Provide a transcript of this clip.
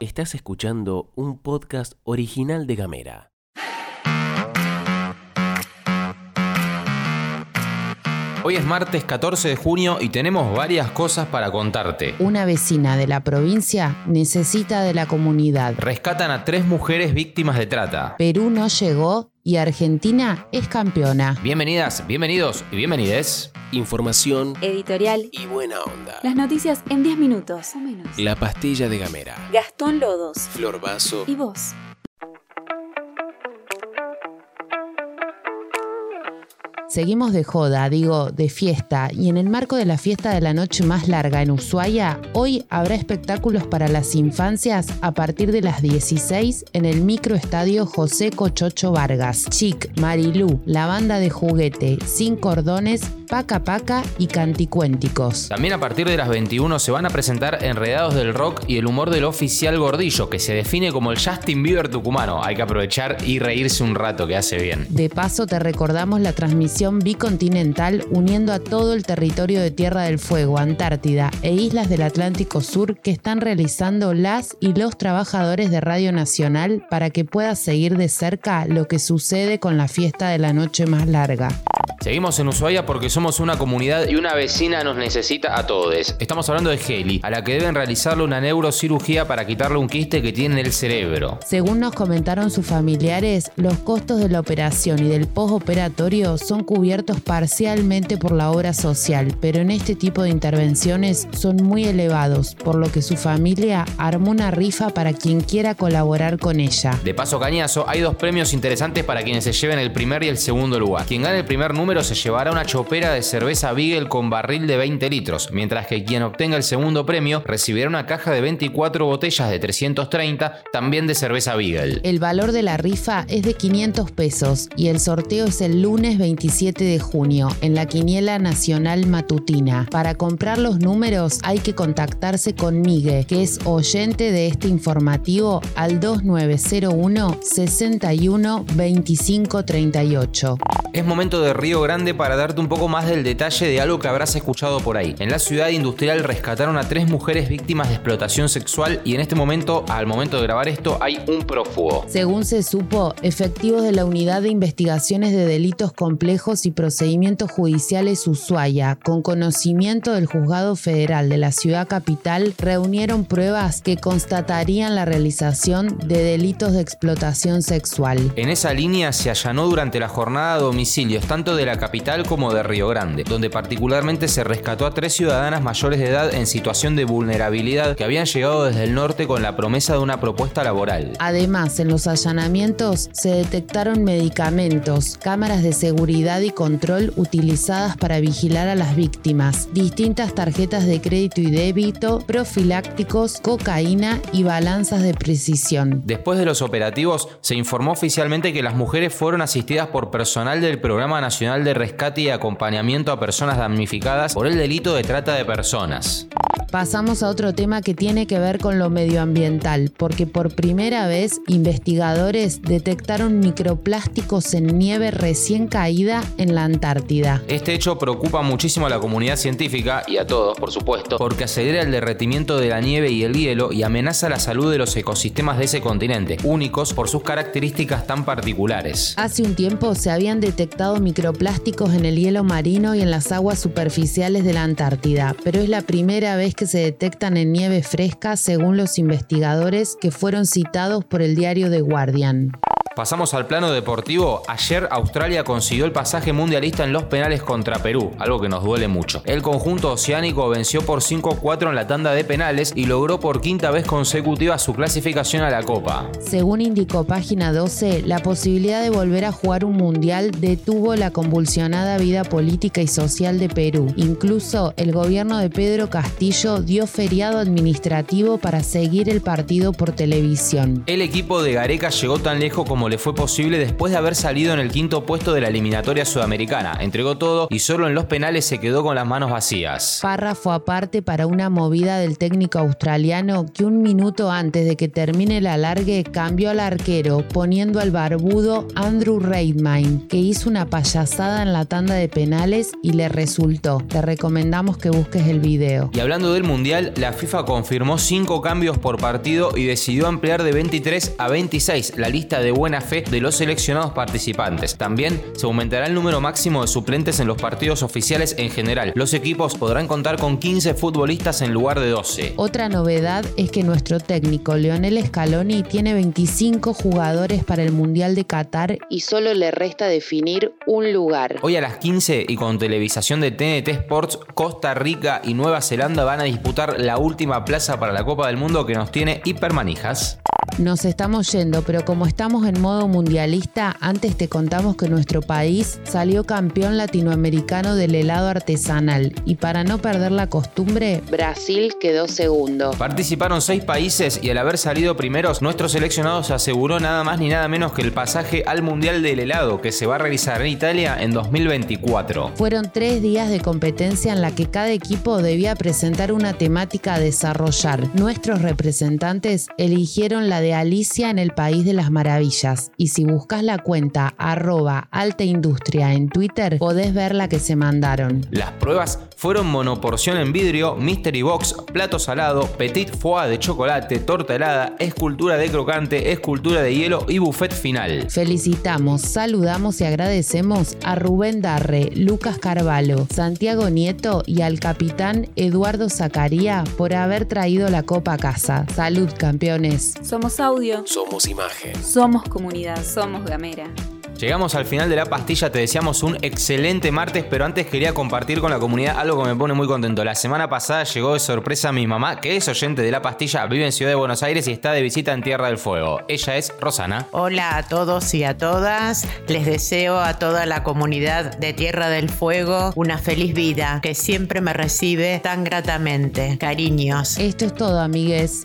Estás escuchando un podcast original de Gamera. Hoy es martes 14 de junio y tenemos varias cosas para contarte. Una vecina de la provincia necesita de la comunidad. Rescatan a tres mujeres víctimas de trata. Perú no llegó y Argentina es campeona. Bienvenidas, bienvenidos y bienvenides. Información Editorial. y buena onda. Las noticias en 10 minutos o menos. La pastilla de Gamera. Gastón Lodos. Flor Vaso. ¿Y vos? Seguimos de joda, digo, de fiesta, y en el marco de la fiesta de la noche más larga en Ushuaia, hoy habrá espectáculos para las infancias a partir de las 16 en el microestadio José Cochocho Vargas. Chic, Marilú, la banda de juguete, Sin Cordones, Paca Paca y Canticuénticos. También a partir de las 21 se van a presentar Enredados del Rock y el humor del oficial Gordillo, que se define como el Justin Bieber tucumano. Hay que aprovechar y reírse un rato que hace bien. De paso te recordamos la transmisión bicontinental uniendo a todo el territorio de Tierra del Fuego, Antártida e islas del Atlántico Sur que están realizando las y los trabajadores de Radio Nacional para que puedas seguir de cerca lo que sucede con la fiesta de la noche más larga. Seguimos en Ushuaia porque somos una comunidad y una vecina nos necesita a todos. Estamos hablando de Heli, a la que deben realizarle una neurocirugía para quitarle un quiste que tiene en el cerebro. Según nos comentaron sus familiares, los costos de la operación y del postoperatorio son cubiertos parcialmente por la obra social, pero en este tipo de intervenciones son muy elevados, por lo que su familia armó una rifa para quien quiera colaborar con ella. De paso cañazo, hay dos premios interesantes para quienes se lleven el primer y el segundo lugar. Quien gane el primer número se llevará una chopera de cerveza Beagle con barril de 20 litros, mientras que quien obtenga el segundo premio recibirá una caja de 24 botellas de 330, también de cerveza Beagle. El valor de la rifa es de 500 pesos y el sorteo es el lunes 27 de junio en la Quiniela Nacional Matutina. Para comprar los números hay que contactarse con Migue, que es oyente de este informativo al 2901 61 25 38. Es momento de Río Grande para darte un poco más del detalle de algo que habrás escuchado por ahí. En la ciudad industrial rescataron a tres mujeres víctimas de explotación sexual y en este momento, al momento de grabar esto, hay un prófugo. Según se supo, efectivos de la Unidad de Investigaciones de Delitos Complejos y Procedimientos Judiciales Ushuaia, con conocimiento del Juzgado Federal de la Ciudad Capital, reunieron pruebas que constatarían la realización de delitos de explotación sexual. En esa línea se allanó durante la jornada domicilios tanto de la capital como de Río Grande, donde particularmente se rescató a tres ciudadanas mayores de edad en situación de vulnerabilidad que habían llegado desde el norte con la promesa de una propuesta laboral. Además, en los allanamientos se detectaron medicamentos, cámaras de seguridad y control utilizadas para vigilar a las víctimas, distintas tarjetas de crédito y débito, profilácticos, cocaína y balanzas de precisión. Después de los operativos, se informó oficialmente que las mujeres fueron asistidas por personal del Programa Nacional de Rescate y Acompañamiento a Personas Damnificadas por el delito de trata de personas. Pasamos a otro tema que tiene que ver con lo medioambiental, porque por primera vez investigadores detectaron microplásticos en nieve recién caída en la Antártida. Este hecho preocupa muchísimo a la comunidad científica y a todos, por supuesto, porque acelera el derretimiento de la nieve y el hielo y amenaza la salud de los ecosistemas de ese continente, únicos por sus características tan particulares. Hace un tiempo se habían detectado microplásticos en el hielo marino y en las aguas superficiales de la Antártida, pero es la primera vez que se detectan en nieve fresca según los investigadores que fueron citados por el diario The Guardian. Pasamos al plano deportivo. Ayer Australia consiguió el pasaje mundialista en los penales contra Perú, algo que nos duele mucho. El conjunto oceánico venció por 5-4 en la tanda de penales y logró por quinta vez consecutiva su clasificación a la Copa. Según indicó página 12, la posibilidad de volver a jugar un mundial detuvo la convulsionada vida política y social de Perú. Incluso el gobierno de Pedro Castillo dio feriado administrativo para seguir el partido por televisión. El equipo de Gareca llegó tan lejos como como le fue posible después de haber salido en el quinto puesto de la eliminatoria sudamericana. Entregó todo y solo en los penales se quedó con las manos vacías. Párrafo aparte para una movida del técnico australiano que un minuto antes de que termine el alargue cambió al arquero poniendo al barbudo Andrew Reidmine, que hizo una payasada en la tanda de penales y le resultó. Te recomendamos que busques el video. Y hablando del Mundial, la FIFA confirmó 5 cambios por partido y decidió ampliar de 23 a 26 la lista de buena fe de los seleccionados participantes. También se aumentará el número máximo de suplentes en los partidos oficiales en general. Los equipos podrán contar con 15 futbolistas en lugar de 12. Otra novedad es que nuestro técnico Leonel Scaloni tiene 25 jugadores para el Mundial de Qatar y solo le resta definir un lugar. Hoy a las 15 y con televisación de TNT Sports, Costa Rica y Nueva Zelanda van a disputar la última plaza para la Copa del Mundo que nos tiene hipermanijas. Nos estamos yendo, pero como estamos en modo mundialista, antes te contamos que nuestro país salió campeón latinoamericano del helado artesanal y para no perder la costumbre, Brasil quedó segundo. Participaron seis países y al haber salido primeros, nuestro seleccionado se aseguró nada más ni nada menos que el pasaje al Mundial del Helado que se va a realizar en Italia en 2024. Fueron tres días de competencia en la que cada equipo debía presentar una temática a desarrollar. Nuestros representantes eligieron la de Alicia en el País de las Maravillas. Y si buscas la cuenta arroba alta industria en Twitter, podés ver la que se mandaron. Las pruebas fueron monoporción en vidrio, mystery box, plato salado, petit foie de chocolate, torta helada, escultura de crocante, escultura de hielo y buffet final. Felicitamos, saludamos y agradecemos a Rubén Darre, Lucas Carvalho, Santiago Nieto y al capitán Eduardo Zacaría por haber traído la copa a casa. Salud, campeones. Somos audio. Somos imagen. Somos comunidad. Somos gamera. Llegamos al final de la pastilla, te deseamos un excelente martes, pero antes quería compartir con la comunidad algo que me pone muy contento. La semana pasada llegó de sorpresa mi mamá, que es oyente de la pastilla, vive en Ciudad de Buenos Aires y está de visita en Tierra del Fuego. Ella es Rosana. Hola a todos y a todas. Les deseo a toda la comunidad de Tierra del Fuego una feliz vida que siempre me recibe tan gratamente. Cariños. Esto es todo, amigues.